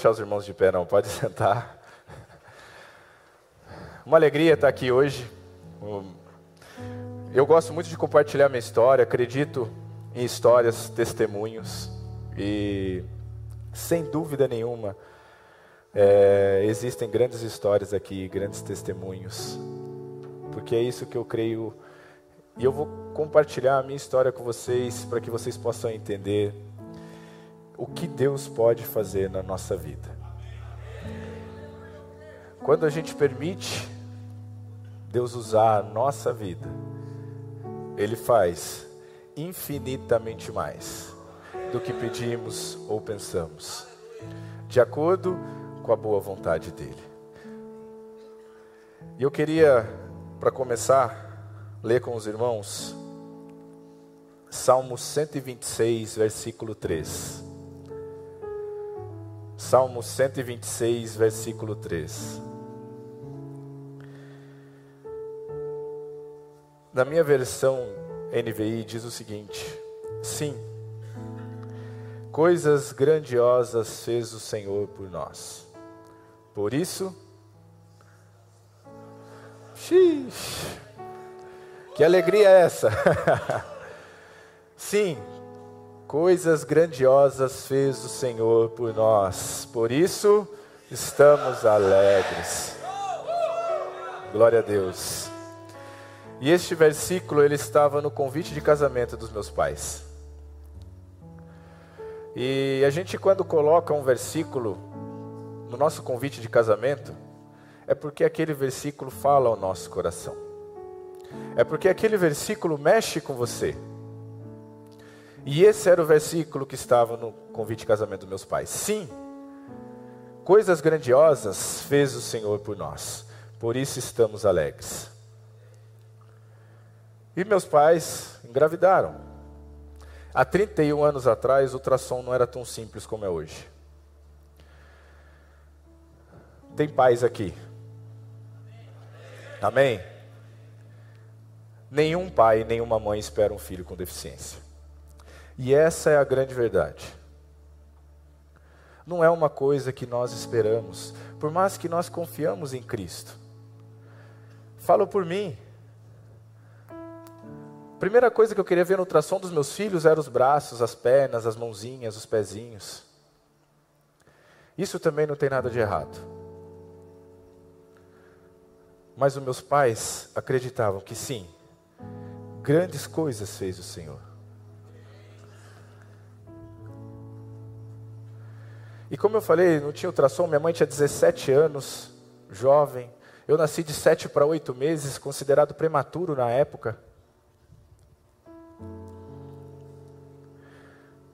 deixar os irmãos de pé, não, pode sentar. Uma alegria estar aqui hoje. Eu gosto muito de compartilhar minha história, acredito em histórias, testemunhos, e sem dúvida nenhuma, é, existem grandes histórias aqui, grandes testemunhos, porque é isso que eu creio, e eu vou compartilhar a minha história com vocês, para que vocês possam entender o que Deus pode fazer na nossa vida. Quando a gente permite Deus usar a nossa vida, Ele faz infinitamente mais do que pedimos ou pensamos, de acordo com a boa vontade dEle. E eu queria, para começar, ler com os irmãos Salmo 126, versículo 3. Salmo 126, versículo 3. Na minha versão NVI diz o seguinte: Sim, coisas grandiosas fez o Senhor por nós. Por isso, xixi, que alegria é essa? Sim, Coisas grandiosas fez o Senhor por nós, por isso estamos alegres. Glória a Deus. E este versículo ele estava no convite de casamento dos meus pais. E a gente quando coloca um versículo no nosso convite de casamento, é porque aquele versículo fala ao nosso coração. É porque aquele versículo mexe com você. E esse era o versículo que estava no convite de casamento dos meus pais. Sim, coisas grandiosas fez o Senhor por nós, por isso estamos alegres. E meus pais engravidaram. Há 31 anos atrás, o ultrassom não era tão simples como é hoje. Tem pais aqui? Amém? Nenhum pai, nenhuma mãe espera um filho com deficiência. E essa é a grande verdade. Não é uma coisa que nós esperamos, por mais que nós confiamos em Cristo. Falo por mim. Primeira coisa que eu queria ver no ultrassom dos meus filhos eram os braços, as pernas, as mãozinhas, os pezinhos. Isso também não tem nada de errado. Mas os meus pais acreditavam que sim, grandes coisas fez o Senhor. E como eu falei, não tinha ultrassom, minha mãe tinha 17 anos, jovem. Eu nasci de 7 para 8 meses, considerado prematuro na época.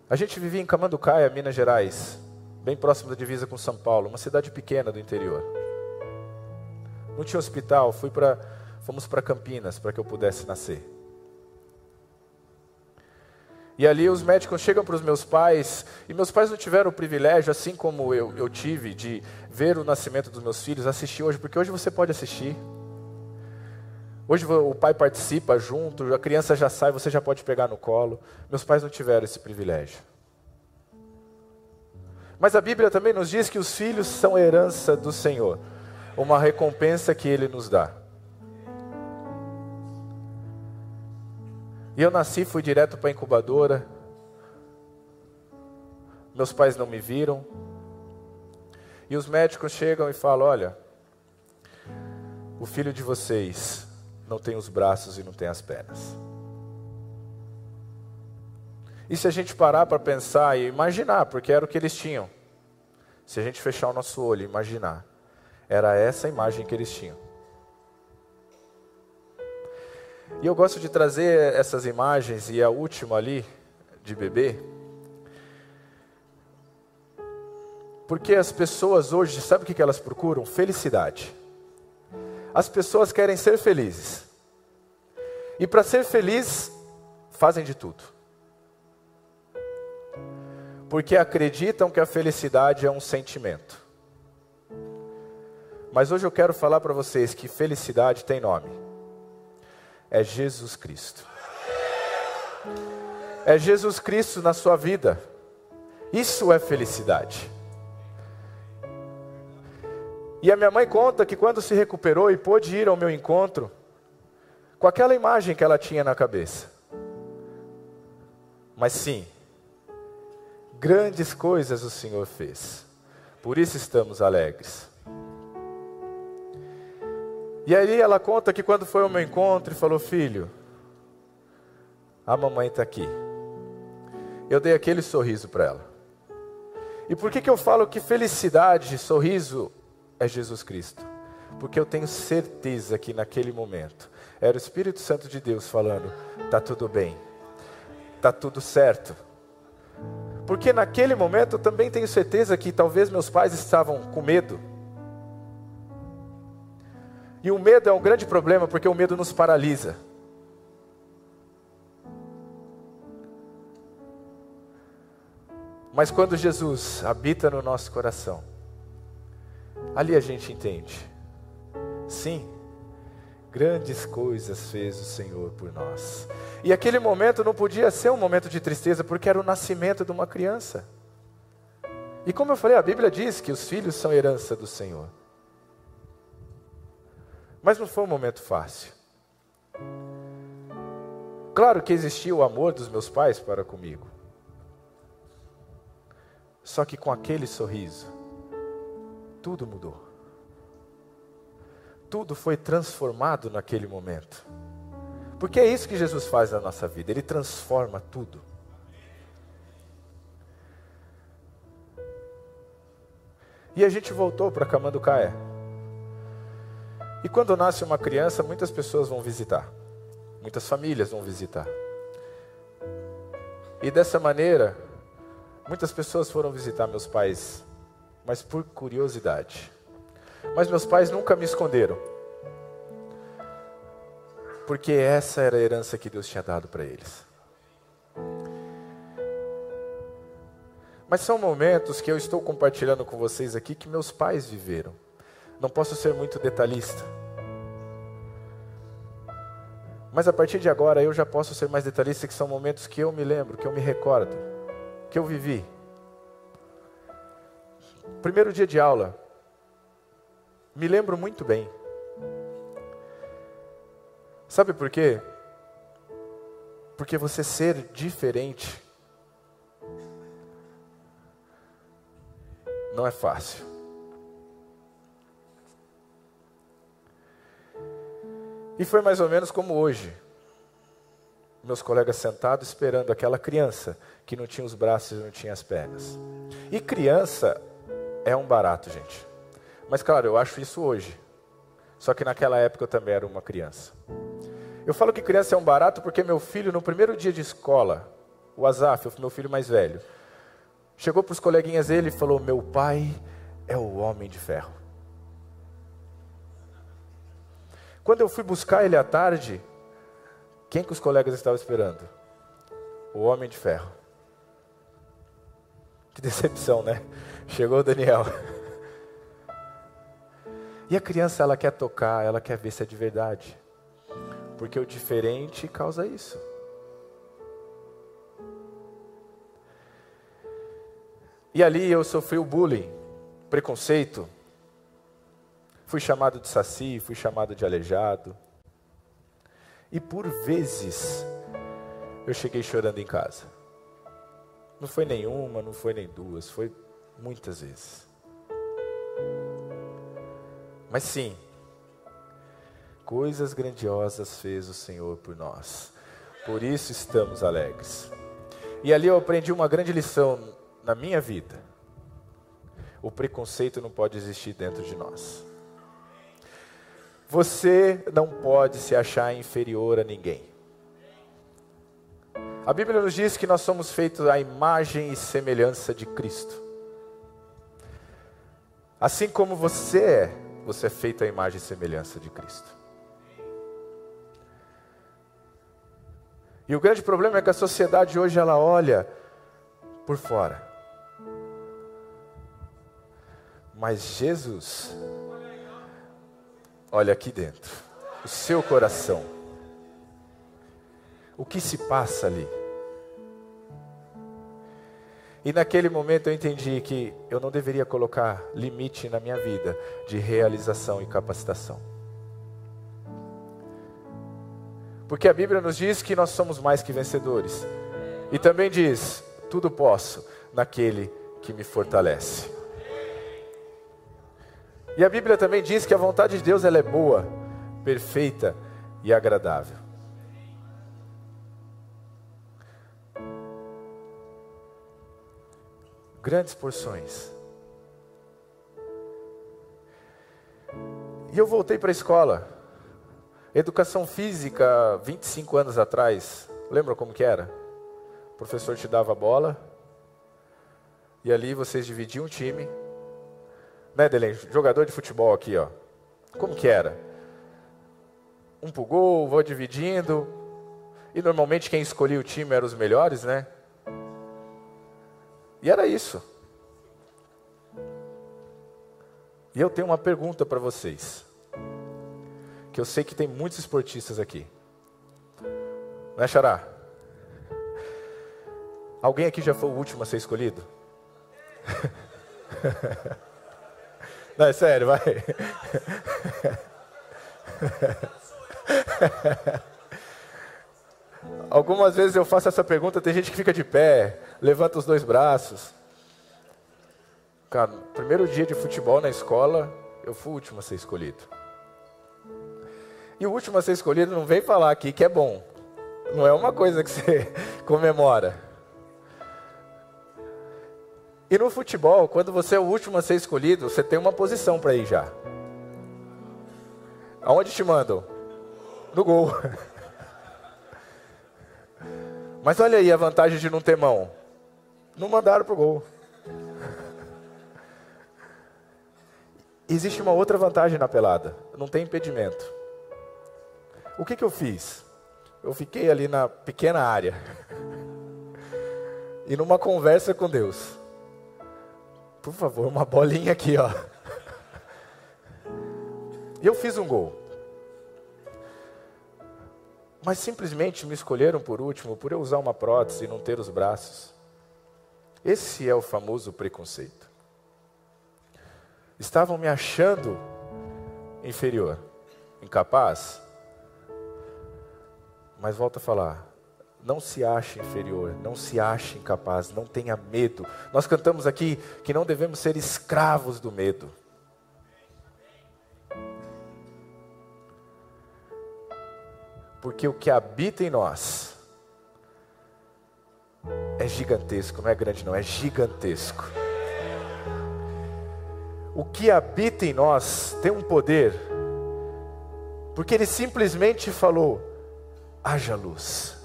A gente vivia em Camanducaia, Minas Gerais, bem próximo da divisa com São Paulo, uma cidade pequena do interior. Não tinha hospital, fui para, fomos para Campinas para que eu pudesse nascer. E ali os médicos chegam para os meus pais, e meus pais não tiveram o privilégio, assim como eu, eu tive, de ver o nascimento dos meus filhos, assistir hoje, porque hoje você pode assistir. Hoje o pai participa junto, a criança já sai, você já pode pegar no colo. Meus pais não tiveram esse privilégio. Mas a Bíblia também nos diz que os filhos são herança do Senhor, uma recompensa que Ele nos dá. E eu nasci, fui direto para a incubadora. Meus pais não me viram. E os médicos chegam e falam: Olha, o filho de vocês não tem os braços e não tem as pernas. E se a gente parar para pensar e imaginar, porque era o que eles tinham. Se a gente fechar o nosso olho e imaginar, era essa imagem que eles tinham. E eu gosto de trazer essas imagens, e a última ali, de bebê, porque as pessoas hoje, sabe o que elas procuram? Felicidade. As pessoas querem ser felizes. E para ser feliz, fazem de tudo. Porque acreditam que a felicidade é um sentimento. Mas hoje eu quero falar para vocês que felicidade tem nome é Jesus Cristo. É Jesus Cristo na sua vida. Isso é felicidade. E a minha mãe conta que quando se recuperou e pôde ir ao meu encontro, com aquela imagem que ela tinha na cabeça. Mas sim, grandes coisas o Senhor fez. Por isso estamos alegres. E aí ela conta que quando foi ao meu encontro e falou: Filho, a mamãe está aqui. Eu dei aquele sorriso para ela. E por que, que eu falo que felicidade, sorriso é Jesus Cristo? Porque eu tenho certeza que naquele momento era o Espírito Santo de Deus falando: tá tudo bem, tá tudo certo. Porque naquele momento eu também tenho certeza que talvez meus pais estavam com medo. E o medo é um grande problema porque o medo nos paralisa. Mas quando Jesus habita no nosso coração, ali a gente entende. Sim, grandes coisas fez o Senhor por nós. E aquele momento não podia ser um momento de tristeza, porque era o nascimento de uma criança. E como eu falei, a Bíblia diz que os filhos são herança do Senhor. Mas não foi um momento fácil. Claro que existia o amor dos meus pais para comigo. Só que com aquele sorriso, tudo mudou. Tudo foi transformado naquele momento. Porque é isso que Jesus faz na nossa vida, Ele transforma tudo. E a gente voltou para Camanducaé. E quando nasce uma criança, muitas pessoas vão visitar. Muitas famílias vão visitar. E dessa maneira, Muitas pessoas foram visitar meus pais, mas por curiosidade. Mas meus pais nunca me esconderam. Porque essa era a herança que Deus tinha dado para eles. Mas são momentos que eu estou compartilhando com vocês aqui que meus pais viveram. Não posso ser muito detalhista. Mas a partir de agora eu já posso ser mais detalhista, que são momentos que eu me lembro, que eu me recordo que eu vivi. Primeiro dia de aula, me lembro muito bem. Sabe por quê? Porque você ser diferente não é fácil. E foi mais ou menos como hoje meus colegas sentados esperando aquela criança que não tinha os braços e não tinha as pernas. E criança é um barato, gente. Mas claro, eu acho isso hoje. Só que naquela época eu também era uma criança. Eu falo que criança é um barato porque meu filho, no primeiro dia de escola, o Azaf, meu filho mais velho, chegou para os coleguinhas dele e falou: Meu pai é o homem de ferro. Quando eu fui buscar ele à tarde, quem que os colegas estavam esperando? O Homem de Ferro. Que decepção, né? Chegou o Daniel. E a criança, ela quer tocar, ela quer ver se é de verdade. Porque o diferente causa isso. E ali eu sofri o bullying, preconceito. Fui chamado de saci, fui chamado de aleijado. E por vezes eu cheguei chorando em casa. Não foi nenhuma, não foi nem duas, foi muitas vezes. Mas sim, coisas grandiosas fez o Senhor por nós. Por isso estamos alegres. E ali eu aprendi uma grande lição na minha vida. O preconceito não pode existir dentro de nós. Você não pode se achar inferior a ninguém. A Bíblia nos diz que nós somos feitos à imagem e semelhança de Cristo. Assim como você é, você é feito à imagem e semelhança de Cristo. E o grande problema é que a sociedade hoje ela olha por fora. Mas Jesus olha aqui dentro, o seu coração. O que se passa ali? E naquele momento eu entendi que eu não deveria colocar limite na minha vida de realização e capacitação. Porque a Bíblia nos diz que nós somos mais que vencedores. E também diz: tudo posso naquele que me fortalece. E a Bíblia também diz que a vontade de Deus ela é boa, perfeita e agradável. grandes porções. E eu voltei para a escola. Educação física, 25 anos atrás. Lembra como que era? O professor te dava a bola. E ali vocês dividiam um time. Né, Delen? Jogador de futebol aqui, ó. Como que era? Um pro gol, vou dividindo. E normalmente quem escolhia o time eram os melhores, né? E era isso. E eu tenho uma pergunta para vocês. Que eu sei que tem muitos esportistas aqui. Não é, Xará? Alguém aqui já foi o último a ser escolhido? Não, é sério, vai. Algumas vezes eu faço essa pergunta, tem gente que fica de pé, levanta os dois braços. Cara, primeiro dia de futebol na escola, eu fui o último a ser escolhido. E o último a ser escolhido não vem falar aqui que é bom. Não é uma coisa que você comemora. E no futebol, quando você é o último a ser escolhido, você tem uma posição para ir já. Aonde te mandam? No gol. Mas olha aí a vantagem de não ter mão. Não mandaram pro gol. Existe uma outra vantagem na pelada. Não tem impedimento. O que, que eu fiz? Eu fiquei ali na pequena área. E numa conversa com Deus. Por favor, uma bolinha aqui, ó. E eu fiz um gol mas simplesmente me escolheram por último por eu usar uma prótese e não ter os braços. Esse é o famoso preconceito. Estavam me achando inferior, incapaz. Mas volto a falar, não se ache inferior, não se ache incapaz, não tenha medo. Nós cantamos aqui que não devemos ser escravos do medo. Porque o que habita em nós é gigantesco, não é grande, não, é gigantesco. O que habita em nós tem um poder, porque ele simplesmente falou: haja luz.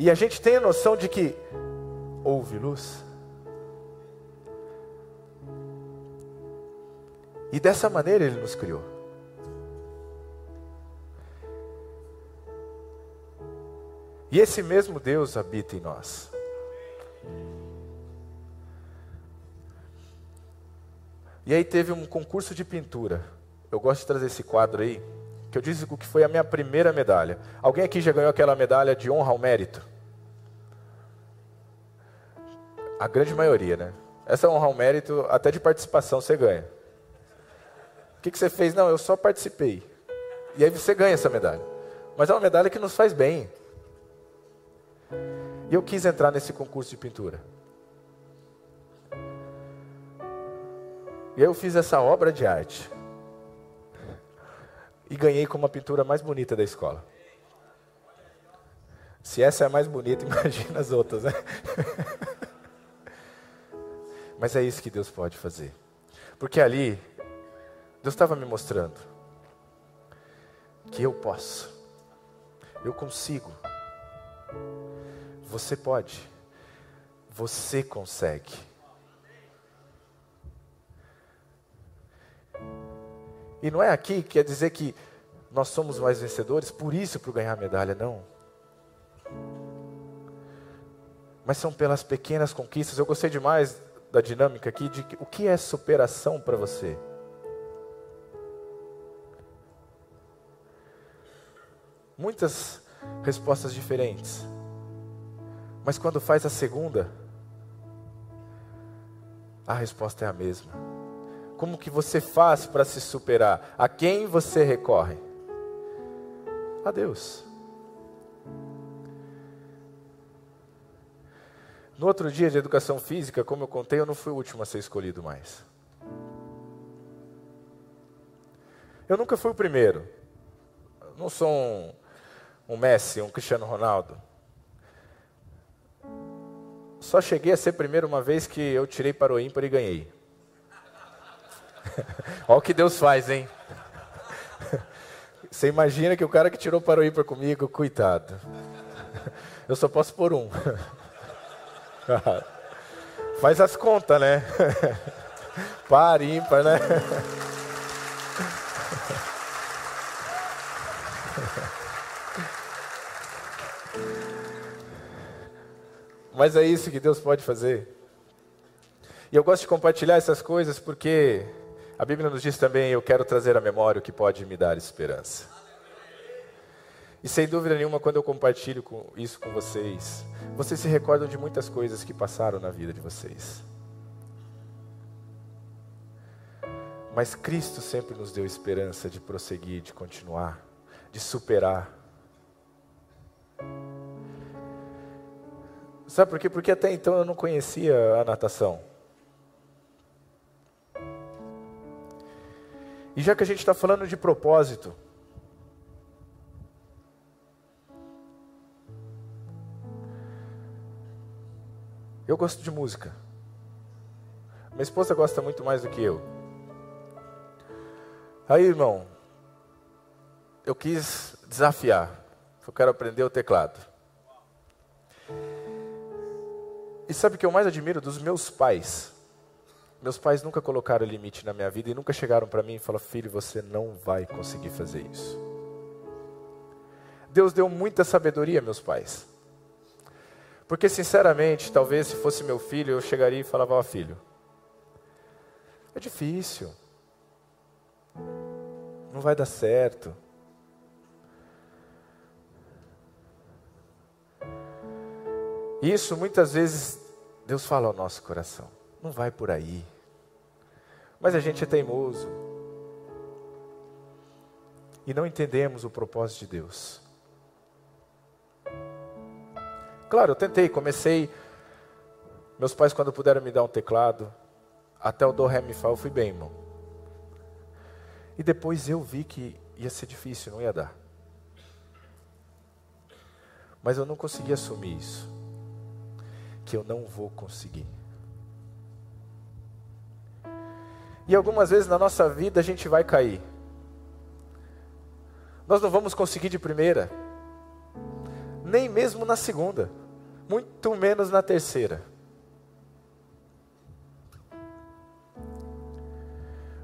E a gente tem a noção de que houve luz. E dessa maneira ele nos criou. E esse mesmo Deus habita em nós. E aí teve um concurso de pintura. Eu gosto de trazer esse quadro aí, que eu disse que foi a minha primeira medalha. Alguém aqui já ganhou aquela medalha de honra ao mérito? A grande maioria, né? Essa honra ao mérito, até de participação você ganha. O que, que você fez? Não, eu só participei. E aí você ganha essa medalha. Mas é uma medalha que nos faz bem. E eu quis entrar nesse concurso de pintura. E aí eu fiz essa obra de arte. E ganhei como a pintura mais bonita da escola. Se essa é a mais bonita, imagina as outras, né? Mas é isso que Deus pode fazer. Porque ali, Deus estava me mostrando que eu posso, eu consigo você pode. Você consegue. E não é aqui que quer dizer que nós somos mais vencedores, por isso para ganhar medalha, não. Mas são pelas pequenas conquistas. Eu gostei demais da dinâmica aqui de o que é superação para você. Muitas respostas diferentes. Mas quando faz a segunda, A resposta é a mesma. Como que você faz para se superar? A quem você recorre? A Deus. No outro dia de educação física, como eu contei, eu não fui o último a ser escolhido mais. Eu nunca fui o primeiro. Não sou um, um Messi, um Cristiano Ronaldo. Só cheguei a ser primeiro uma vez que eu tirei para o ímpar e ganhei. Olha o que Deus faz, hein? Você imagina que o cara que tirou para o ímpar comigo, coitado. Eu só posso pôr um. Faz as contas, né? Par, ímpar, né? Mas é isso que Deus pode fazer. E eu gosto de compartilhar essas coisas porque a Bíblia nos diz também: eu quero trazer à memória o que pode me dar esperança. E sem dúvida nenhuma, quando eu compartilho isso com vocês, vocês se recordam de muitas coisas que passaram na vida de vocês. Mas Cristo sempre nos deu esperança de prosseguir, de continuar, de superar. Sabe por quê? Porque até então eu não conhecia a natação. E já que a gente está falando de propósito, Eu gosto de música. Minha esposa gosta muito mais do que eu. Aí, irmão, eu quis desafiar. Eu quero aprender o teclado. E sabe o que eu mais admiro dos meus pais? Meus pais nunca colocaram limite na minha vida e nunca chegaram para mim e falaram: Filho, você não vai conseguir fazer isso. Deus deu muita sabedoria, meus pais. Porque, sinceramente, talvez se fosse meu filho, eu chegaria e falava: Ó, filho, é difícil, não vai dar certo. Isso muitas vezes Deus fala ao nosso coração: não vai por aí. Mas a gente é teimoso. E não entendemos o propósito de Deus. Claro, eu tentei, comecei. Meus pais, quando puderam me dar um teclado, até o do, ré, mi, fá, eu fui bem, irmão. E depois eu vi que ia ser difícil, não ia dar. Mas eu não consegui assumir isso. Que eu não vou conseguir. E algumas vezes na nossa vida a gente vai cair. Nós não vamos conseguir de primeira, nem mesmo na segunda muito menos na terceira.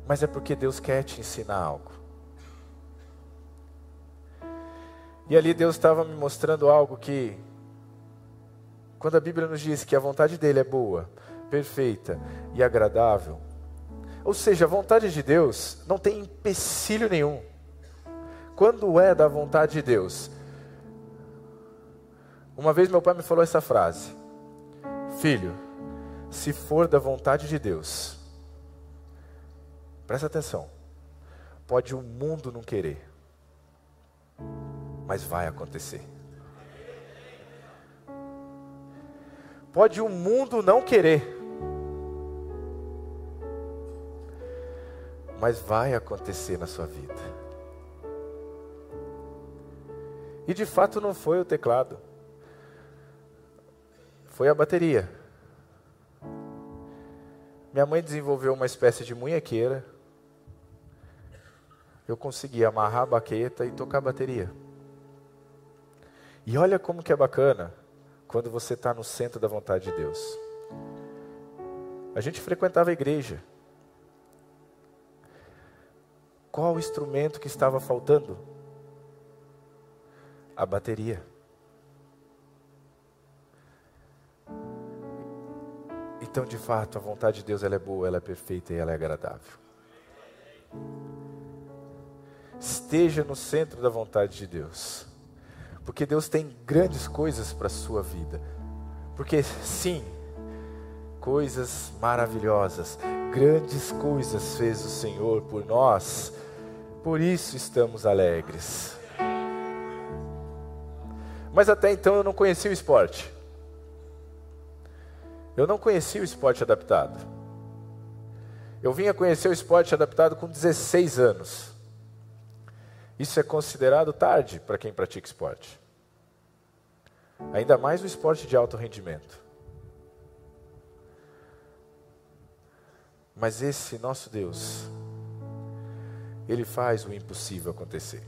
Mas é porque Deus quer te ensinar algo. E ali Deus estava me mostrando algo que, quando a Bíblia nos diz que a vontade dele é boa, perfeita e agradável, ou seja, a vontade de Deus não tem empecilho nenhum. Quando é da vontade de Deus, uma vez meu pai me falou essa frase: Filho, se for da vontade de Deus, presta atenção, pode o mundo não querer, mas vai acontecer. Pode o mundo não querer, mas vai acontecer na sua vida. E de fato não foi o teclado foi a bateria. Minha mãe desenvolveu uma espécie de munhequeira. Eu consegui amarrar a baqueta e tocar a bateria. E olha como que é bacana quando você está no centro da vontade de Deus. A gente frequentava a igreja. Qual o instrumento que estava faltando? A bateria. Então, de fato, a vontade de Deus ela é boa, ela é perfeita e ela é agradável. Esteja no centro da vontade de Deus. Porque Deus tem grandes coisas para a sua vida. Porque sim, coisas maravilhosas, grandes coisas fez o Senhor por nós, por isso estamos alegres. Mas até então eu não conhecia o esporte. Eu não conhecia o esporte adaptado. Eu vim a conhecer o esporte adaptado com 16 anos. Isso é considerado tarde para quem pratica esporte. Ainda mais o esporte de alto rendimento. Mas esse nosso Deus, Ele faz o impossível acontecer.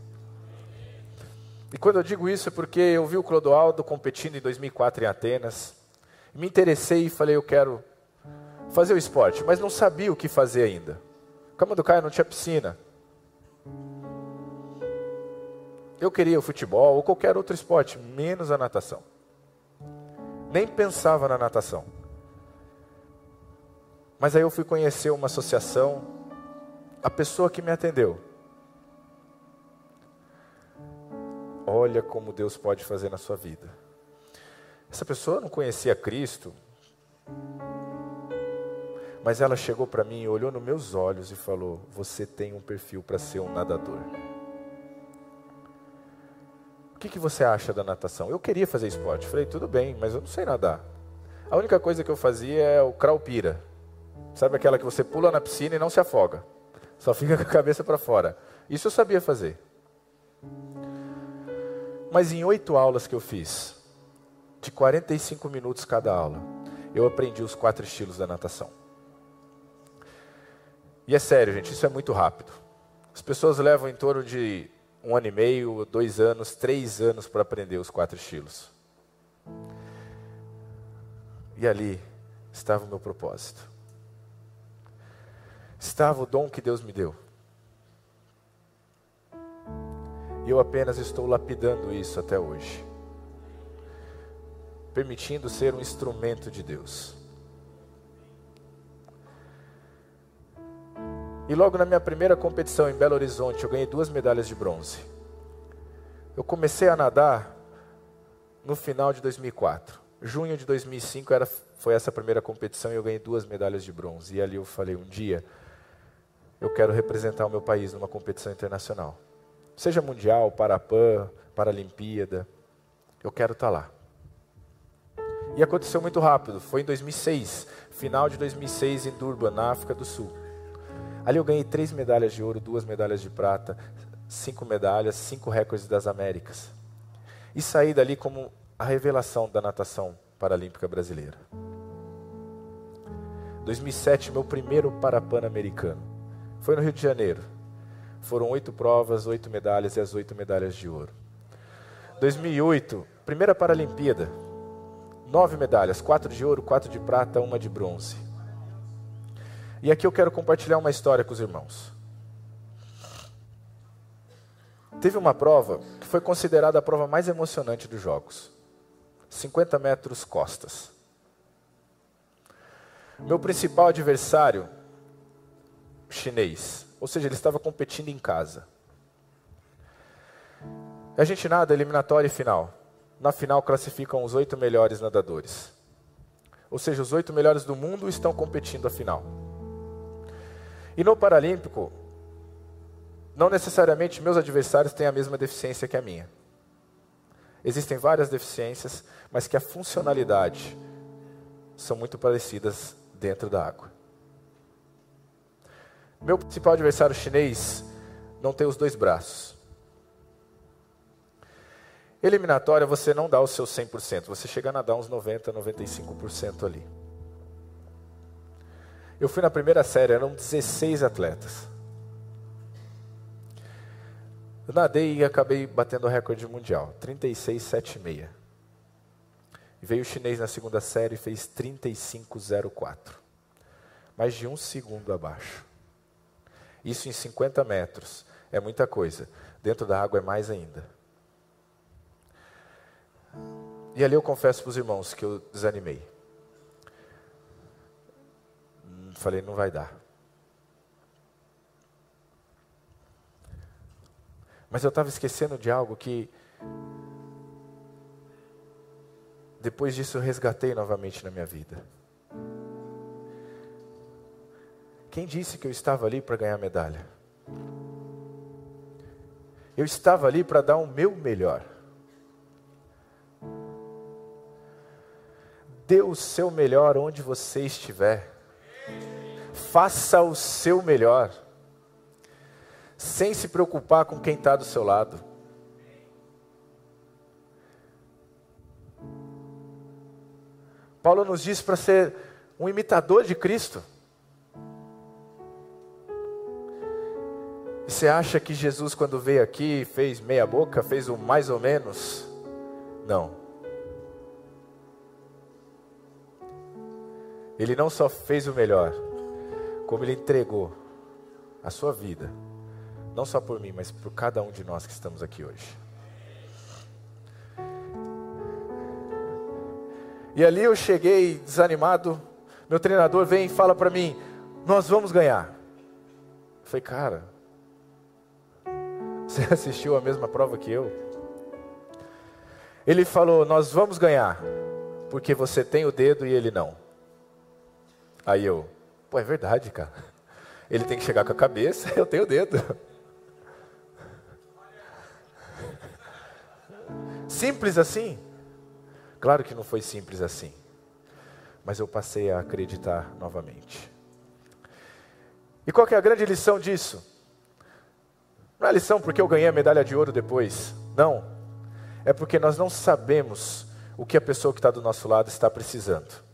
E quando eu digo isso é porque eu vi o Clodoaldo competindo em 2004 em Atenas. Me interessei e falei, eu quero fazer o esporte, mas não sabia o que fazer ainda. Cama do Caio não tinha piscina. Eu queria o futebol ou qualquer outro esporte, menos a natação. Nem pensava na natação. Mas aí eu fui conhecer uma associação, a pessoa que me atendeu. Olha como Deus pode fazer na sua vida. Essa pessoa não conhecia Cristo, mas ela chegou para mim, olhou nos meus olhos e falou: Você tem um perfil para ser um nadador. O que, que você acha da natação? Eu queria fazer esporte. Falei: Tudo bem, mas eu não sei nadar. A única coisa que eu fazia é o craupira. Sabe aquela que você pula na piscina e não se afoga? Só fica com a cabeça para fora. Isso eu sabia fazer. Mas em oito aulas que eu fiz, de 45 minutos cada aula, eu aprendi os quatro estilos da natação. E é sério, gente, isso é muito rápido. As pessoas levam em torno de um ano e meio, dois anos, três anos para aprender os quatro estilos. E ali estava o meu propósito. Estava o dom que Deus me deu. E eu apenas estou lapidando isso até hoje. Permitindo ser um instrumento de Deus. E logo na minha primeira competição em Belo Horizonte, eu ganhei duas medalhas de bronze. Eu comecei a nadar no final de 2004. Junho de 2005 era, foi essa primeira competição e eu ganhei duas medalhas de bronze. E ali eu falei: um dia eu quero representar o meu país numa competição internacional. Seja mundial, Parapan, Paralimpíada. Eu quero estar lá. E aconteceu muito rápido. Foi em 2006, final de 2006 em Durban, na África do Sul. Ali eu ganhei três medalhas de ouro, duas medalhas de prata, cinco medalhas, cinco recordes das Américas. E saí dali como a revelação da natação paralímpica brasileira. 2007, meu primeiro Parapan-americano. Foi no Rio de Janeiro. Foram oito provas, oito medalhas e as oito medalhas de ouro. 2008, primeira Paralimpíada. Nove medalhas, quatro de ouro, quatro de prata, uma de bronze. E aqui eu quero compartilhar uma história com os irmãos. Teve uma prova que foi considerada a prova mais emocionante dos Jogos. 50 metros costas. Meu principal adversário, chinês. Ou seja, ele estava competindo em casa. A gente nada eliminatória e final. Na final classificam os oito melhores nadadores. Ou seja, os oito melhores do mundo estão competindo a final. E no Paralímpico, não necessariamente meus adversários têm a mesma deficiência que a minha. Existem várias deficiências, mas que a funcionalidade são muito parecidas dentro da água. Meu principal adversário chinês não tem os dois braços. Eliminatória, você não dá o seu 100%, você chega a nadar uns 90%, 95% ali. Eu fui na primeira série, eram 16 atletas. Eu nadei e acabei batendo o recorde mundial, 36,76. E veio o chinês na segunda série e fez 35,04. Mais de um segundo abaixo. Isso em 50 metros. É muita coisa. Dentro da água é mais ainda. E ali eu confesso para os irmãos que eu desanimei. Falei, não vai dar. Mas eu estava esquecendo de algo que. Depois disso eu resgatei novamente na minha vida. Quem disse que eu estava ali para ganhar medalha? Eu estava ali para dar o meu melhor. Dê o seu melhor onde você estiver. Faça o seu melhor. Sem se preocupar com quem está do seu lado. Paulo nos diz para ser um imitador de Cristo. E você acha que Jesus, quando veio aqui, fez meia boca, fez o mais ou menos? Não. Ele não só fez o melhor, como ele entregou a sua vida, não só por mim, mas por cada um de nós que estamos aqui hoje. E ali eu cheguei desanimado. Meu treinador vem e fala para mim: Nós vamos ganhar. Eu falei, cara, você assistiu a mesma prova que eu? Ele falou: Nós vamos ganhar, porque você tem o dedo e ele não. Aí eu, pô, é verdade, cara. Ele tem que chegar com a cabeça, eu tenho o dedo. Simples assim. Claro que não foi simples assim, mas eu passei a acreditar novamente. E qual é a grande lição disso? Não é lição porque eu ganhei a medalha de ouro depois. Não. É porque nós não sabemos o que a pessoa que está do nosso lado está precisando.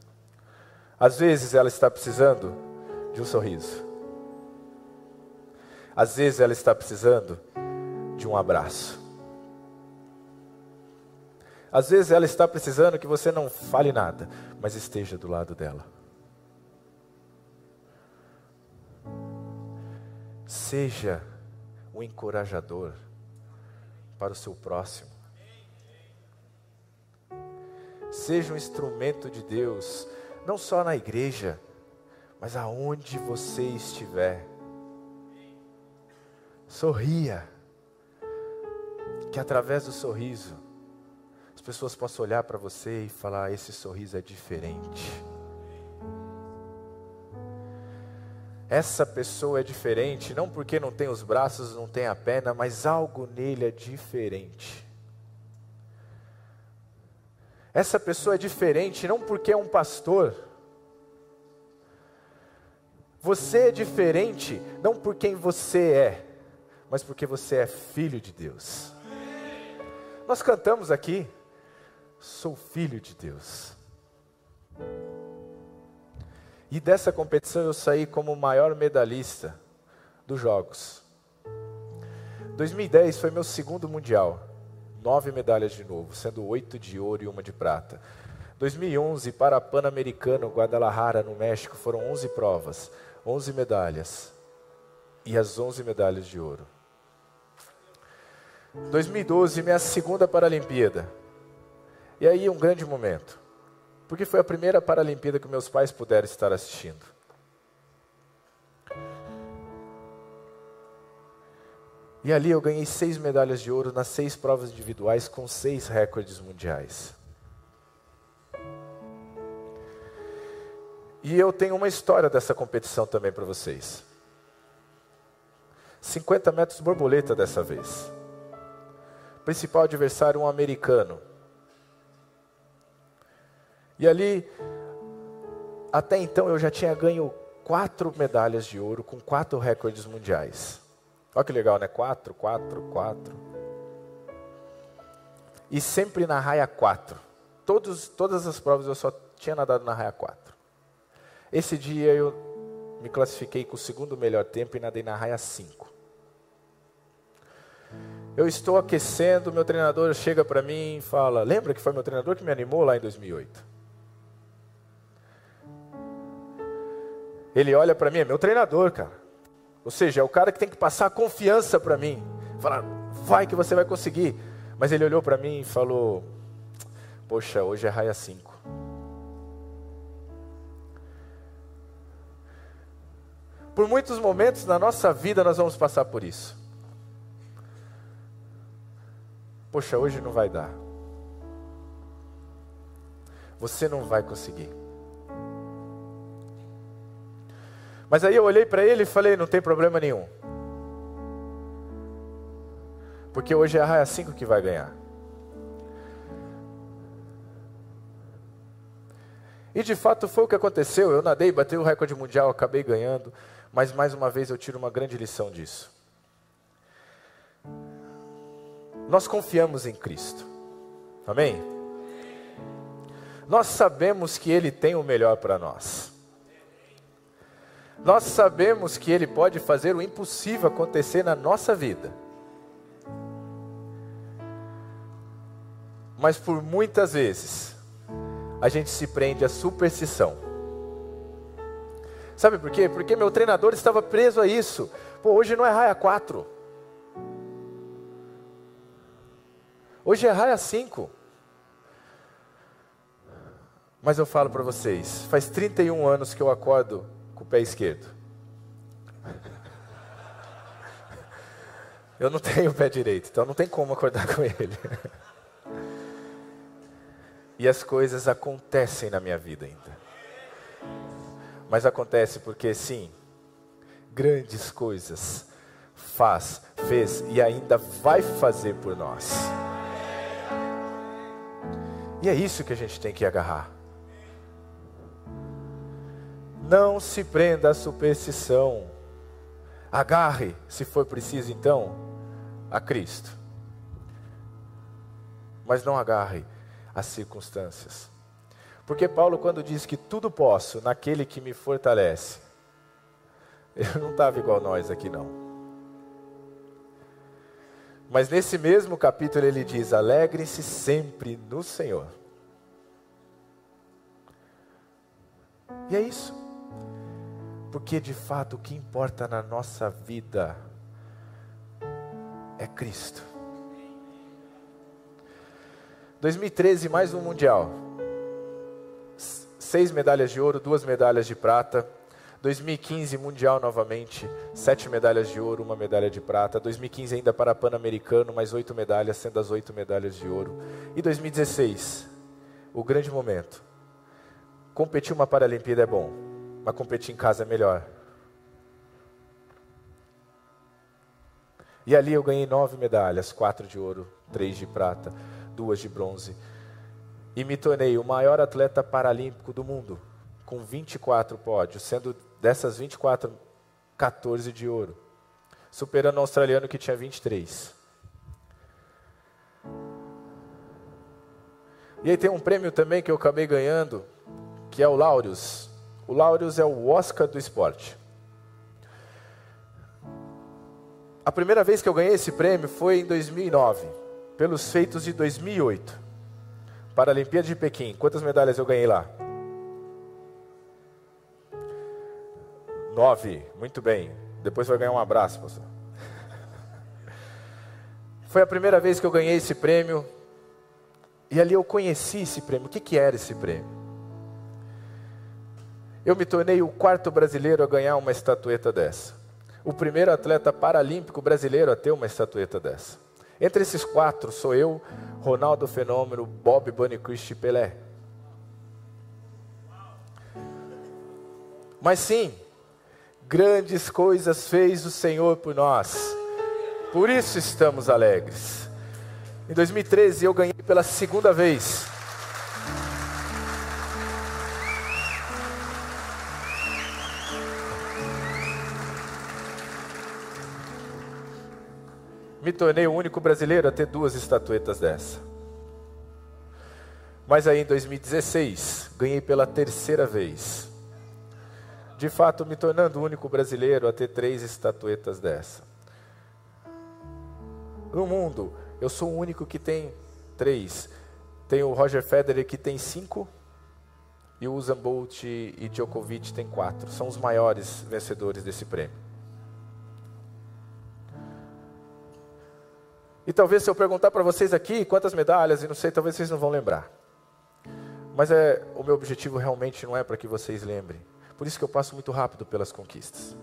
Às vezes ela está precisando de um sorriso. Às vezes ela está precisando de um abraço. Às vezes ela está precisando que você não fale nada, mas esteja do lado dela. Seja o um encorajador para o seu próximo. Seja um instrumento de Deus, não só na igreja, mas aonde você estiver. Sorria, que através do sorriso pessoas possam olhar para você e falar: esse sorriso é diferente. Essa pessoa é diferente, não porque não tem os braços, não tem a perna, mas algo nele é diferente. Essa pessoa é diferente não porque é um pastor. Você é diferente não por quem você é, mas porque você é filho de Deus. Nós cantamos aqui, sou filho de Deus. E dessa competição eu saí como o maior medalhista dos Jogos. 2010 foi meu segundo mundial, nove medalhas de novo, sendo oito de ouro e uma de prata. 2011 para Pan-Americano, Guadalajara, no México, foram 11 provas, 11 medalhas e as 11 medalhas de ouro. 2012, minha segunda Paralimpíada. E aí um grande momento, porque foi a primeira Paralimpíada que meus pais puderam estar assistindo. E ali eu ganhei seis medalhas de ouro nas seis provas individuais com seis recordes mundiais. E eu tenho uma história dessa competição também para vocês. 50 metros borboleta dessa vez. Principal adversário um americano, e ali, até então eu já tinha ganho quatro medalhas de ouro com quatro recordes mundiais. Olha que legal, né? Quatro, quatro, quatro. E sempre na raia quatro. Todos, todas as provas eu só tinha nadado na raia quatro. Esse dia eu me classifiquei com o segundo melhor tempo e nadei na raia cinco. Eu estou aquecendo, meu treinador chega para mim e fala: Lembra que foi meu treinador que me animou lá em 2008? Ele olha para mim, é meu treinador, cara. Ou seja, é o cara que tem que passar confiança para mim. Falar, vai que você vai conseguir. Mas ele olhou para mim e falou: Poxa, hoje é raia 5. Por muitos momentos na nossa vida nós vamos passar por isso. Poxa, hoje não vai dar. Você não vai conseguir. Mas aí eu olhei para ele e falei: não tem problema nenhum. Porque hoje é a raia 5 que vai ganhar. E de fato foi o que aconteceu. Eu nadei, bati o recorde mundial, acabei ganhando. Mas mais uma vez eu tiro uma grande lição disso. Nós confiamos em Cristo. Amém? Nós sabemos que Ele tem o melhor para nós. Nós sabemos que Ele pode fazer o impossível acontecer na nossa vida. Mas por muitas vezes, a gente se prende à superstição. Sabe por quê? Porque meu treinador estava preso a isso. Pô, hoje não é raia 4. Hoje é raia 5. Mas eu falo para vocês, faz 31 anos que eu acordo com o pé esquerdo. Eu não tenho o pé direito, então não tem como acordar com ele. E as coisas acontecem na minha vida ainda. Mas acontece porque sim, grandes coisas faz, fez e ainda vai fazer por nós. E é isso que a gente tem que agarrar. Não se prenda à superstição. Agarre, se for preciso, então, a Cristo. Mas não agarre as circunstâncias. Porque Paulo, quando diz que tudo posso naquele que me fortalece, ele não estava igual nós aqui, não. Mas nesse mesmo capítulo ele diz: alegrem-se sempre no Senhor. E é isso. Porque de fato o que importa na nossa vida é Cristo. 2013, mais um Mundial. Seis medalhas de ouro, duas medalhas de prata. 2015, Mundial novamente, sete medalhas de ouro, uma medalha de prata. 2015 ainda para Pan-Americano, mais oito medalhas, sendo as oito medalhas de ouro. E 2016, o grande momento. Competir uma Paralimpíada é bom, mas competir em casa é melhor. E ali eu ganhei nove medalhas: quatro de ouro, três de prata, duas de bronze. E me tornei o maior atleta paralímpico do mundo, com 24 pódios, sendo dessas 24, 14 de ouro, superando o australiano que tinha 23. E aí tem um prêmio também que eu acabei ganhando, que é o Laureus, o Laureus é o Oscar do esporte. A primeira vez que eu ganhei esse prêmio foi em 2009, pelos feitos de 2008. Paralimpíada de Pequim. Quantas medalhas eu ganhei lá? Nove. Muito bem. Depois vai ganhar um abraço, pastor. Foi a primeira vez que eu ganhei esse prêmio. E ali eu conheci esse prêmio. O que, que era esse prêmio? Eu me tornei o quarto brasileiro a ganhar uma estatueta dessa. O primeiro atleta paralímpico brasileiro a ter uma estatueta dessa. Entre esses quatro sou eu, Ronaldo Fenômeno, Bob Bunny Christie Pelé. Mas sim, grandes coisas fez o Senhor por nós. Por isso estamos alegres. Em 2013 eu ganhei pela segunda vez me tornei o único brasileiro a ter duas estatuetas dessa. Mas aí em 2016, ganhei pela terceira vez. De fato, me tornando o único brasileiro a ter três estatuetas dessa. No mundo, eu sou o único que tem três. Tem o Roger Federer que tem cinco. E o Usain Bolt e Djokovic tem quatro. São os maiores vencedores desse prêmio. E talvez se eu perguntar para vocês aqui quantas medalhas e não sei, talvez vocês não vão lembrar. Mas é o meu objetivo realmente não é para que vocês lembrem. Por isso que eu passo muito rápido pelas conquistas.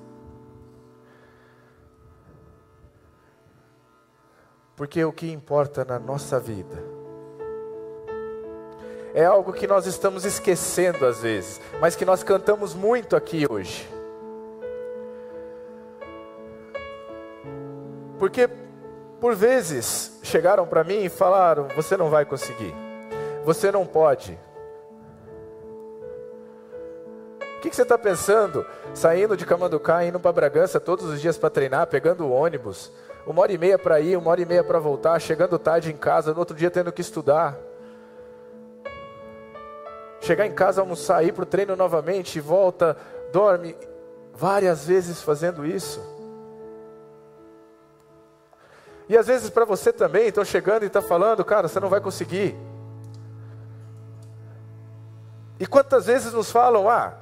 Porque o que importa na nossa vida é algo que nós estamos esquecendo às vezes, mas que nós cantamos muito aqui hoje. Porque por vezes chegaram para mim e falaram: você não vai conseguir, você não pode. O que, que você está pensando? Saindo de Camanducá, indo para Bragança todos os dias para treinar, pegando o ônibus, uma hora e meia para ir, uma hora e meia para voltar, chegando tarde em casa, no outro dia tendo que estudar. Chegar em casa, almoçar, ir para o treino novamente, volta, dorme, várias vezes fazendo isso. E às vezes para você também, estão chegando e estão tá falando, cara, você não vai conseguir. E quantas vezes nos falam, ah,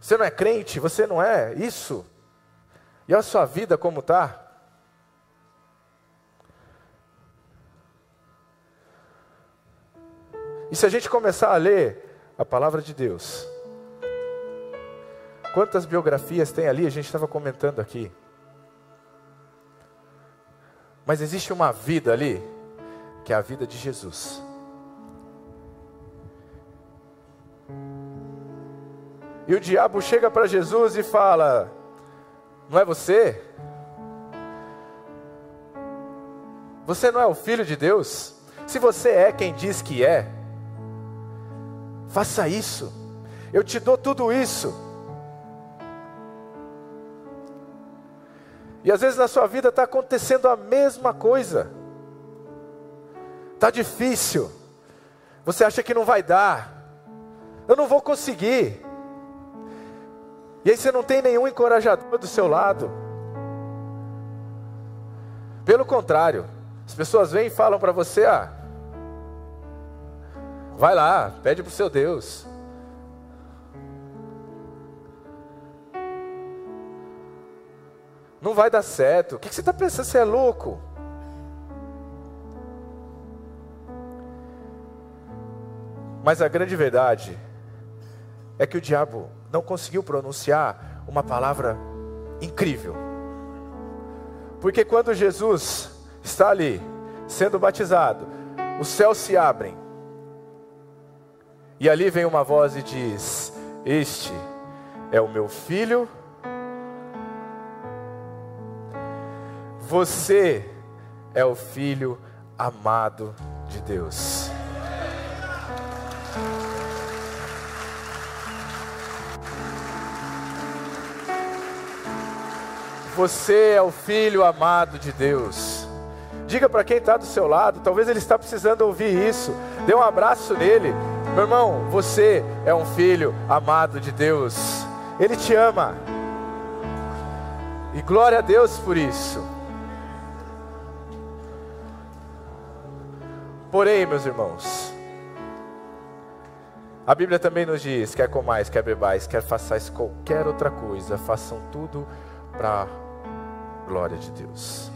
você não é crente, você não é isso. E a sua vida como está? E se a gente começar a ler a palavra de Deus, quantas biografias tem ali? A gente estava comentando aqui. Mas existe uma vida ali, que é a vida de Jesus. E o diabo chega para Jesus e fala: Não é você? Você não é o filho de Deus? Se você é quem diz que é, faça isso. Eu te dou tudo isso. E às vezes na sua vida está acontecendo a mesma coisa. Está difícil. Você acha que não vai dar. Eu não vou conseguir. E aí você não tem nenhum encorajador do seu lado. Pelo contrário, as pessoas vêm e falam para você: ah, vai lá, pede para o seu Deus. Não vai dar certo. O que você está pensando? Você é louco? Mas a grande verdade é que o diabo não conseguiu pronunciar uma palavra incrível. Porque quando Jesus está ali, sendo batizado, os céus se abrem, e ali vem uma voz e diz: Este é o meu filho, você é o filho amado de Deus. Você é o filho amado de Deus. Diga para quem está do seu lado, talvez ele está precisando ouvir isso. Dê um abraço nele. Meu irmão, você é um filho amado de Deus. Ele te ama. E glória a Deus por isso. Porém, meus irmãos, a Bíblia também nos diz: quer comais, quer bebais, quer façais qualquer outra coisa, façam tudo para glória de Deus.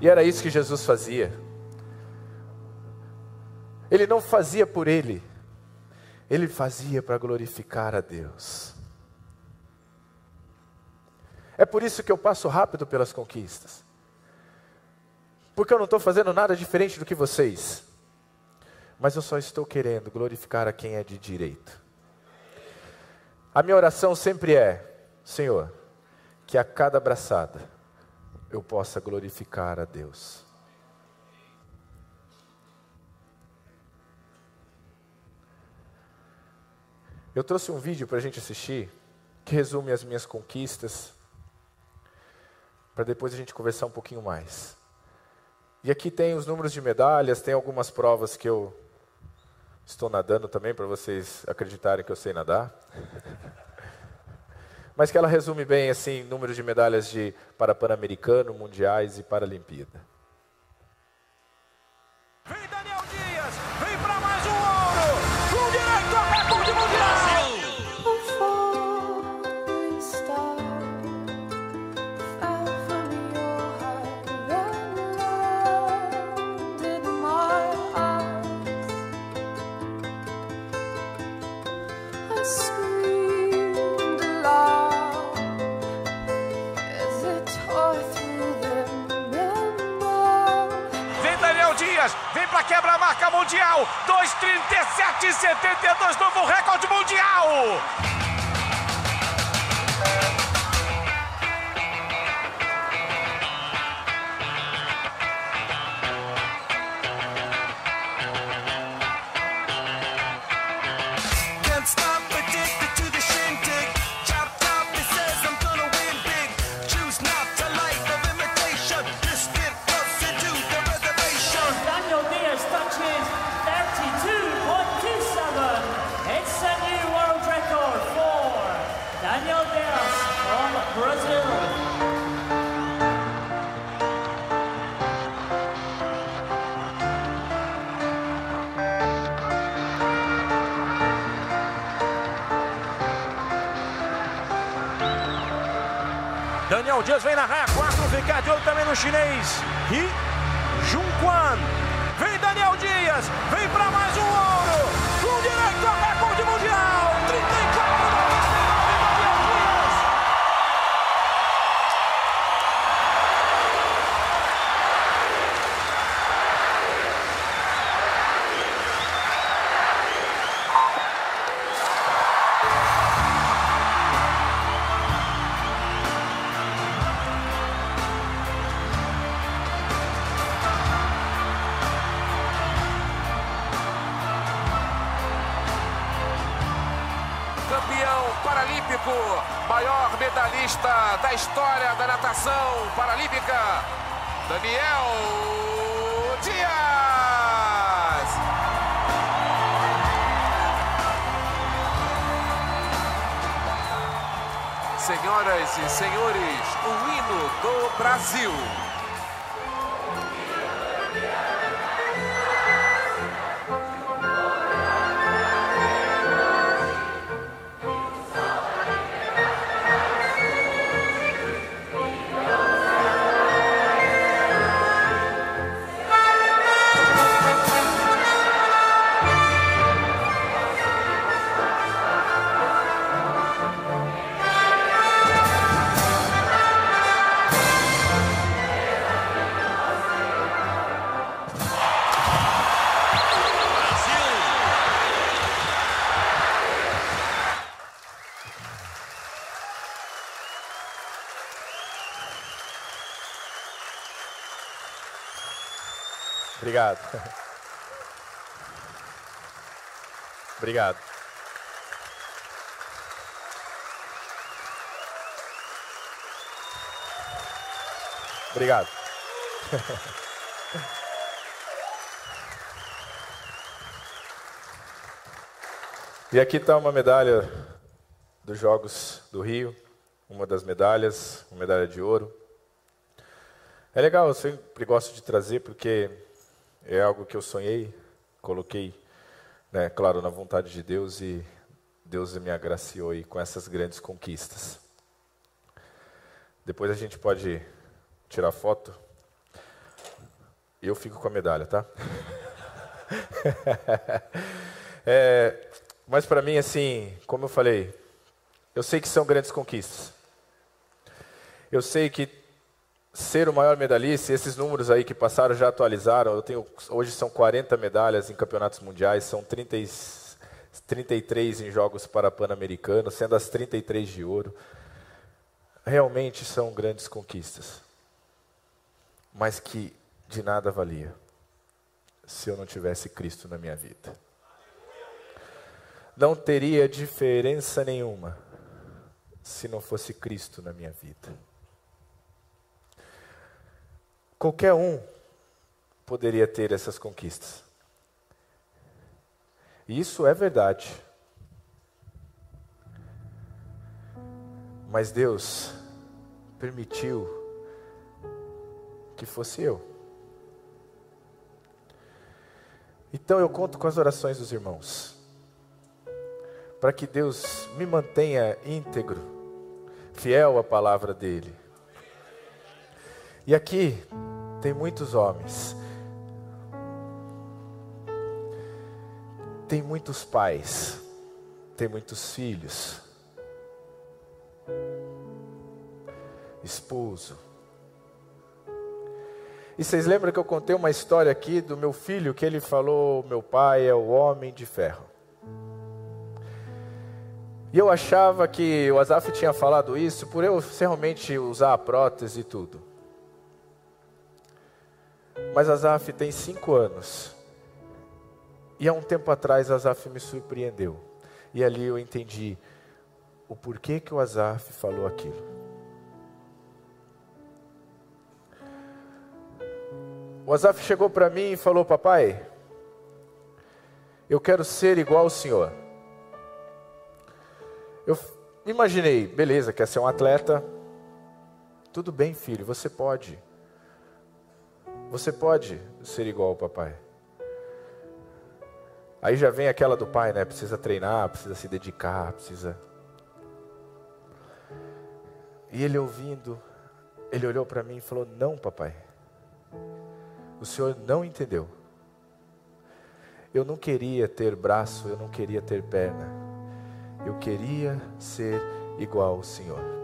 E era isso que Jesus fazia. Ele não fazia por ele, ele fazia para glorificar a Deus. É por isso que eu passo rápido pelas conquistas. Porque eu não estou fazendo nada diferente do que vocês. Mas eu só estou querendo glorificar a quem é de direito. A minha oração sempre é: Senhor, que a cada abraçada, eu possa glorificar a Deus. Eu trouxe um vídeo para a gente assistir que resume as minhas conquistas, para depois a gente conversar um pouquinho mais. E aqui tem os números de medalhas, tem algumas provas que eu estou nadando também, para vocês acreditarem que eu sei nadar. mas que ela resume bem assim número de medalhas de para Pan-Americano, Mundiais e Paralimpíada. Mundial. 2,37,72, novo recorde mundial. Dias vem na raia 4, ficar de olho também no chinês. Ri Junquan. Vem Daniel Dias, vem para mais Obrigado. Obrigado. Obrigado. E aqui está uma medalha dos Jogos do Rio, uma das medalhas, uma medalha de ouro. É legal, eu sempre gosto de trazer porque é algo que eu sonhei, coloquei, né, claro, na vontade de Deus e Deus me agraciou aí com essas grandes conquistas. Depois a gente pode tirar foto eu fico com a medalha, tá? é, mas para mim, assim, como eu falei, eu sei que são grandes conquistas. Eu sei que ser o maior medalhista, esses números aí que passaram já atualizaram. Eu tenho, hoje são 40 medalhas em campeonatos mundiais, são 30, 33 em jogos para Pan-Americanos, sendo as 33 de ouro. Realmente são grandes conquistas, mas que de nada valia se eu não tivesse Cristo na minha vida. Não teria diferença nenhuma se não fosse Cristo na minha vida. Qualquer um poderia ter essas conquistas. E isso é verdade. Mas Deus permitiu que fosse eu. Então eu conto com as orações dos irmãos, para que Deus me mantenha íntegro, fiel à palavra dEle. E aqui tem muitos homens, tem muitos pais, tem muitos filhos, esposo. E vocês lembram que eu contei uma história aqui do meu filho que ele falou: meu pai é o homem de ferro. E eu achava que o Azaf tinha falado isso por eu realmente usar a prótese e tudo. Mas Azaf tem cinco anos. E há um tempo atrás Azaf me surpreendeu. E ali eu entendi o porquê que o Azaf falou aquilo. O Azaf chegou para mim e falou: Papai, eu quero ser igual ao senhor. Eu imaginei, beleza, quer ser um atleta? Tudo bem, filho, você pode. Você pode ser igual ao papai. Aí já vem aquela do pai, né? Precisa treinar, precisa se dedicar, precisa. E ele ouvindo, Ele olhou para mim e falou: Não, papai. O senhor não entendeu. Eu não queria ter braço, eu não queria ter perna. Eu queria ser igual ao Senhor.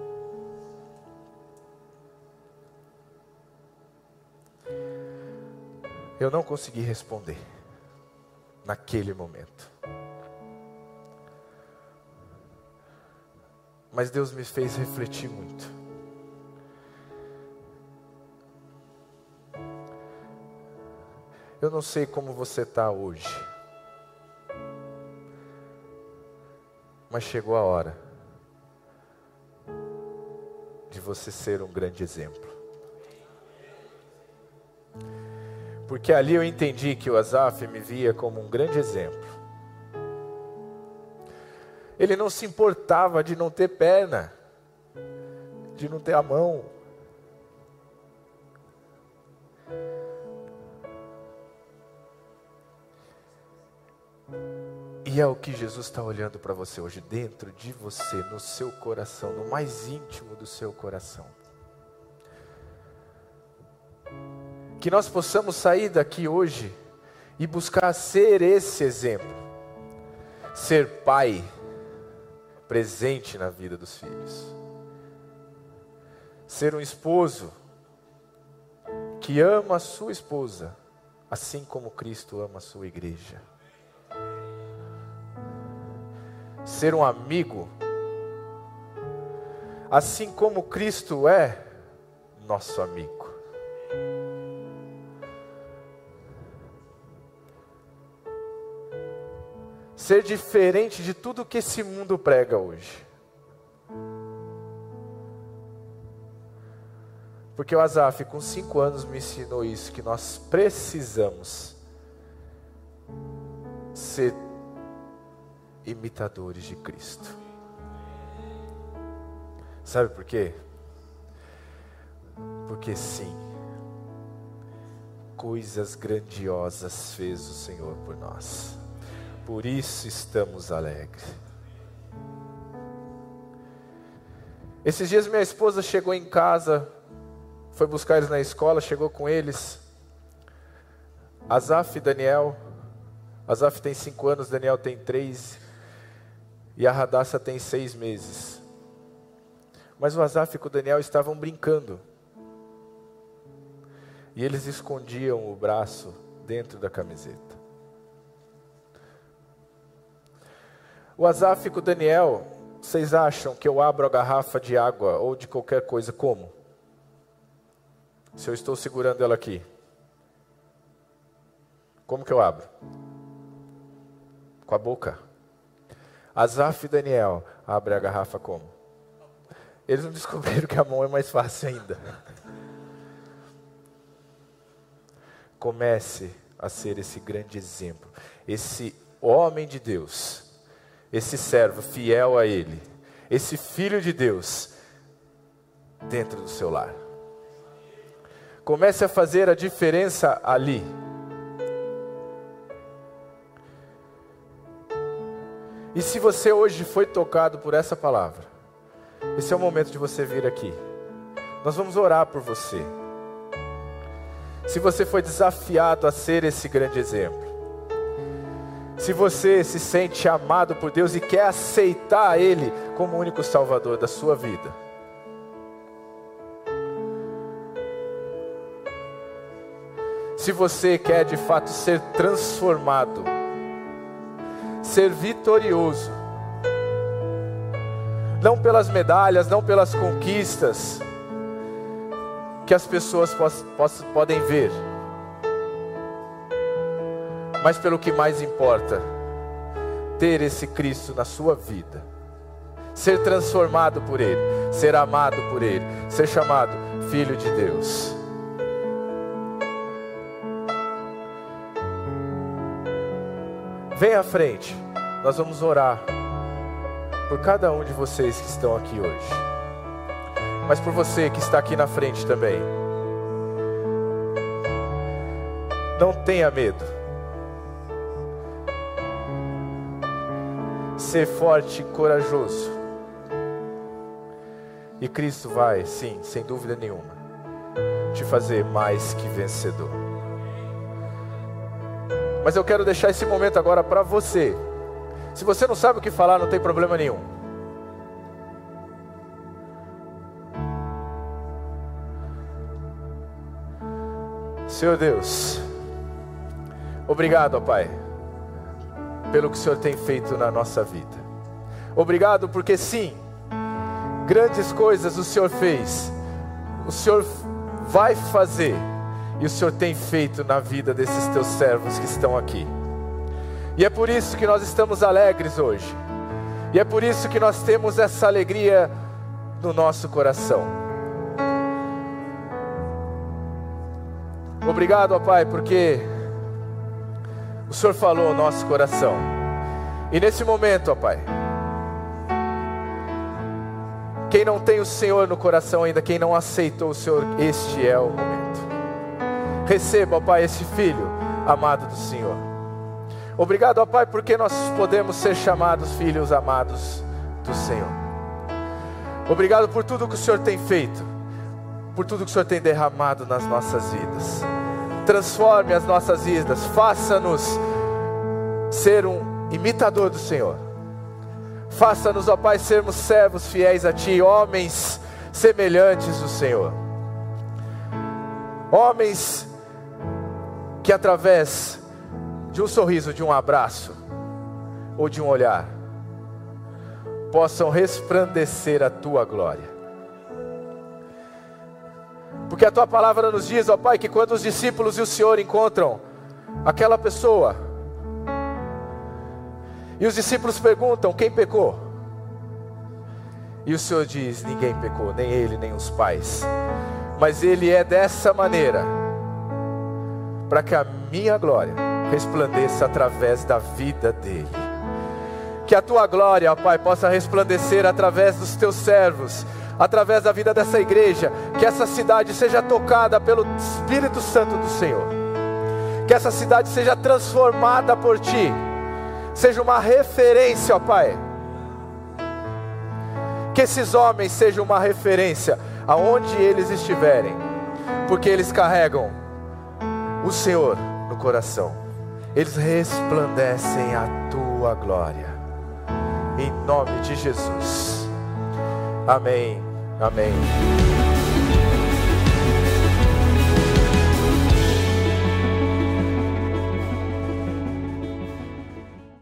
Eu não consegui responder naquele momento. Mas Deus me fez refletir muito. Eu não sei como você está hoje, mas chegou a hora de você ser um grande exemplo. Porque ali eu entendi que o Azaf me via como um grande exemplo. Ele não se importava de não ter perna, de não ter a mão. E é o que Jesus está olhando para você hoje, dentro de você, no seu coração, no mais íntimo do seu coração. Que nós possamos sair daqui hoje e buscar ser esse exemplo, ser pai, presente na vida dos filhos. Ser um esposo que ama a sua esposa, assim como Cristo ama a sua igreja. Ser um amigo, assim como Cristo é nosso amigo. Ser diferente de tudo que esse mundo prega hoje. Porque o Azaf, com cinco anos, me ensinou isso: que nós precisamos ser imitadores de Cristo. Sabe por quê? Porque sim, coisas grandiosas fez o Senhor por nós por isso estamos alegres. Esses dias minha esposa chegou em casa, foi buscar eles na escola, chegou com eles. Azaf e Daniel. Azaf tem cinco anos, Daniel tem três. E a Radassa tem seis meses. Mas o Azaf e o Daniel estavam brincando. E eles escondiam o braço dentro da camiseta. O Azaf com o Daniel, vocês acham que eu abro a garrafa de água ou de qualquer coisa como? Se eu estou segurando ela aqui. Como que eu abro? Com a boca. Azaf e Daniel abrem a garrafa como? Eles não descobriram que a mão é mais fácil ainda. Comece a ser esse grande exemplo, esse homem de Deus esse servo fiel a Ele, esse filho de Deus, dentro do seu lar. Comece a fazer a diferença ali. E se você hoje foi tocado por essa palavra, esse é o momento de você vir aqui. Nós vamos orar por você. Se você foi desafiado a ser esse grande exemplo, se você se sente amado por Deus e quer aceitar Ele como o único Salvador da sua vida. Se você quer de fato ser transformado, ser vitorioso, não pelas medalhas, não pelas conquistas que as pessoas podem ver, mas pelo que mais importa, ter esse Cristo na sua vida, ser transformado por Ele, ser amado por Ele, ser chamado Filho de Deus. Vem à frente, nós vamos orar por cada um de vocês que estão aqui hoje, mas por você que está aqui na frente também. Não tenha medo. Ser forte e corajoso. E Cristo vai, sim, sem dúvida nenhuma, te fazer mais que vencedor. Mas eu quero deixar esse momento agora para você. Se você não sabe o que falar, não tem problema nenhum. Senhor Deus, obrigado, ó Pai, pelo que o Senhor tem feito na nossa vida. Obrigado porque sim, grandes coisas o Senhor fez, o Senhor vai fazer e o Senhor tem feito na vida desses teus servos que estão aqui. E é por isso que nós estamos alegres hoje, e é por isso que nós temos essa alegria no nosso coração. Obrigado, ó Pai, porque o Senhor falou ao nosso coração. E nesse momento, ó Pai, quem não tem o Senhor no coração ainda, quem não aceitou o Senhor, este é o momento. Receba, ó Pai, esse filho amado do Senhor. Obrigado, ó Pai, porque nós podemos ser chamados filhos amados do Senhor. Obrigado por tudo que o Senhor tem feito, por tudo que o Senhor tem derramado nas nossas vidas. Transforme as nossas vidas, faça-nos ser um imitador do Senhor Faça-nos, ó Pai, sermos servos fiéis a Ti, homens semelhantes do Senhor. Homens que através de um sorriso, de um abraço ou de um olhar, possam resplandecer a Tua glória. Porque a Tua palavra nos diz, ó Pai, que quando os discípulos e o Senhor encontram aquela pessoa, e os discípulos perguntam: quem pecou? E o Senhor diz: ninguém pecou, nem ele, nem os pais. Mas ele é dessa maneira, para que a minha glória resplandeça através da vida dele. Que a tua glória, ó Pai, possa resplandecer através dos teus servos, através da vida dessa igreja. Que essa cidade seja tocada pelo Espírito Santo do Senhor. Que essa cidade seja transformada por ti seja uma referência, ó Pai. Que esses homens sejam uma referência aonde eles estiverem, porque eles carregam o Senhor no coração, eles resplandecem a tua glória, em nome de Jesus. Amém, amém.